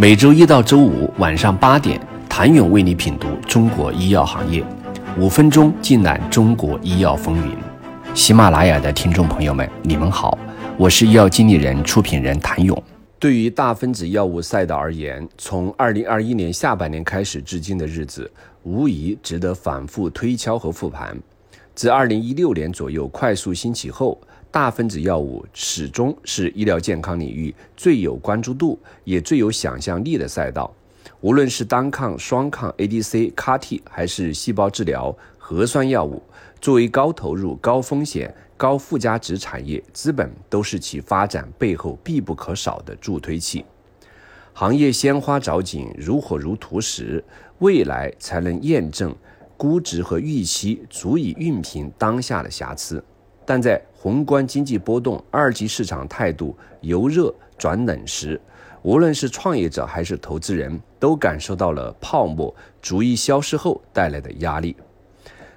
每周一到周五晚上八点，谭勇为你品读中国医药行业，五分钟尽览中国医药风云。喜马拉雅的听众朋友们，你们好，我是医药经理人、出品人谭勇。对于大分子药物赛道而言，从二零二一年下半年开始至今的日子，无疑值得反复推敲和复盘。自二零一六年左右快速兴起后，大分子药物始终是医疗健康领域最有关注度也最有想象力的赛道。无论是单抗、双抗、ADC、CAR-T，还是细胞治疗、核酸药物，作为高投入、高风险。高附加值产业资本都是其发展背后必不可少的助推器。行业鲜花着锦、如火如荼时，未来才能验证估值和预期足以熨平当下的瑕疵。但在宏观经济波动、二级市场态度由热转冷时，无论是创业者还是投资人，都感受到了泡沫逐一消失后带来的压力。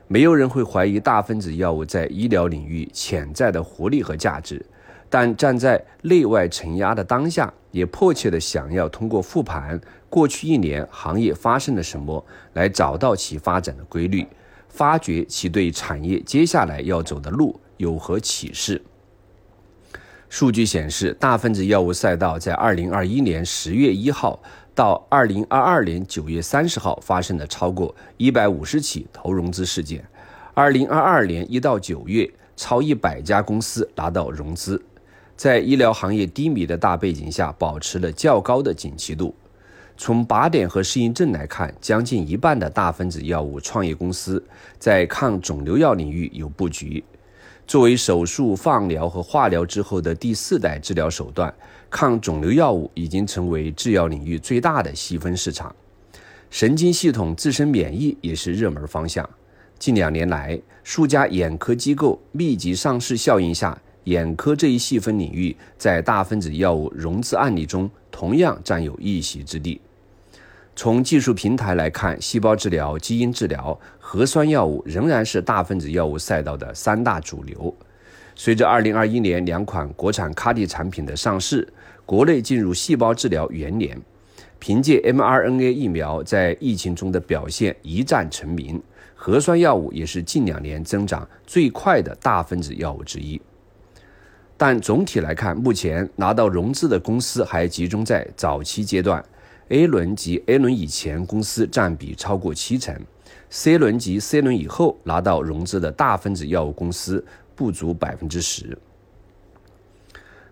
没有人会怀疑大分子药物在医疗领域潜在的活力和价值，但站在内外承压的当下，也迫切的想要通过复盘过去一年行业发生了什么，来找到其发展的规律，发掘其对产业接下来要走的路有何启示。数据显示，大分子药物赛道在二零二一年十月一号。到二零二二年九月三十号，发生了超过一百五十起投融资事件。二零二二年一到九月，超一百家公司拿到融资，在医疗行业低迷的大背景下，保持了较高的景气度。从靶点和适应症来看，将近一半的大分子药物创业公司在抗肿瘤药领域有布局。作为手术、放疗和化疗之后的第四代治疗手段，抗肿瘤药物已经成为制药领域最大的细分市场。神经系统自身免疫也是热门方向。近两年来，数家眼科机构密集上市效应下，眼科这一细分领域在大分子药物融资案例中同样占有一席之地。从技术平台来看，细胞治疗、基因治疗、核酸药物仍然是大分子药物赛道的三大主流。随着2021年两款国产 CAR-T 产品的上市，国内进入细胞治疗元年。凭借 mRNA 疫苗在疫情中的表现一战成名，核酸药物也是近两年增长最快的大分子药物之一。但总体来看，目前拿到融资的公司还集中在早期阶段。A 轮及 A 轮以前公司占比超过七成，C 轮及 C 轮以后拿到融资的大分子药物公司不足百分之十。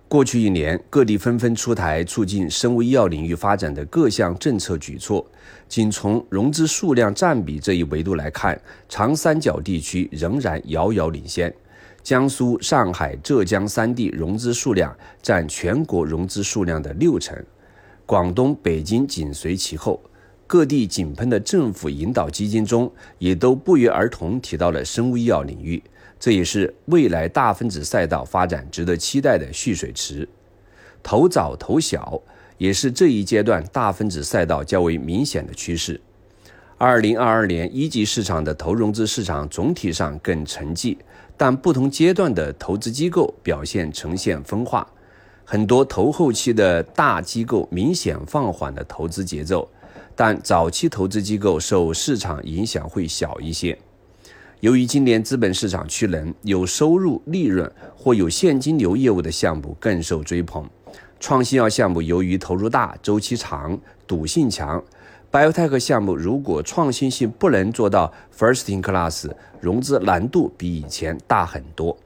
过去一年，各地纷纷出台促进生物医药领域发展的各项政策举措。仅从融资数量占比这一维度来看，长三角地区仍然遥遥领先。江苏、上海、浙江三地融资数量占全国融资数量的六成。广东、北京紧随其后，各地井喷的政府引导基金中，也都不约而同提到了生物医药领域，这也是未来大分子赛道发展值得期待的蓄水池。投早投小，也是这一阶段大分子赛道较为明显的趋势。二零二二年一级市场的投融资市场总体上更沉寂，但不同阶段的投资机构表现呈现分化。很多投后期的大机构明显放缓了投资节奏，但早期投资机构受市场影响会小一些。由于今年资本市场趋冷，有收入、利润或有现金流业务的项目更受追捧。创新药项目由于投入大、周期长、赌性强，biotech 项目如果创新性不能做到 first in class，融资难度比以前大很多。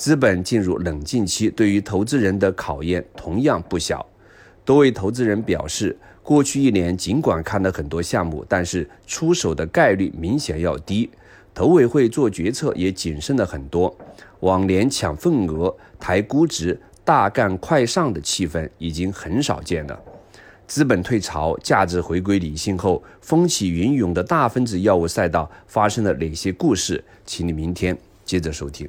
资本进入冷静期，对于投资人的考验同样不小。多位投资人表示，过去一年尽管看了很多项目，但是出手的概率明显要低，投委会做决策也谨慎了很多。往年抢份额、抬估值、大干快上的气氛已经很少见了。资本退潮，价值回归理性后，风起云涌的大分子药物赛道发生了哪些故事？请你明天接着收听。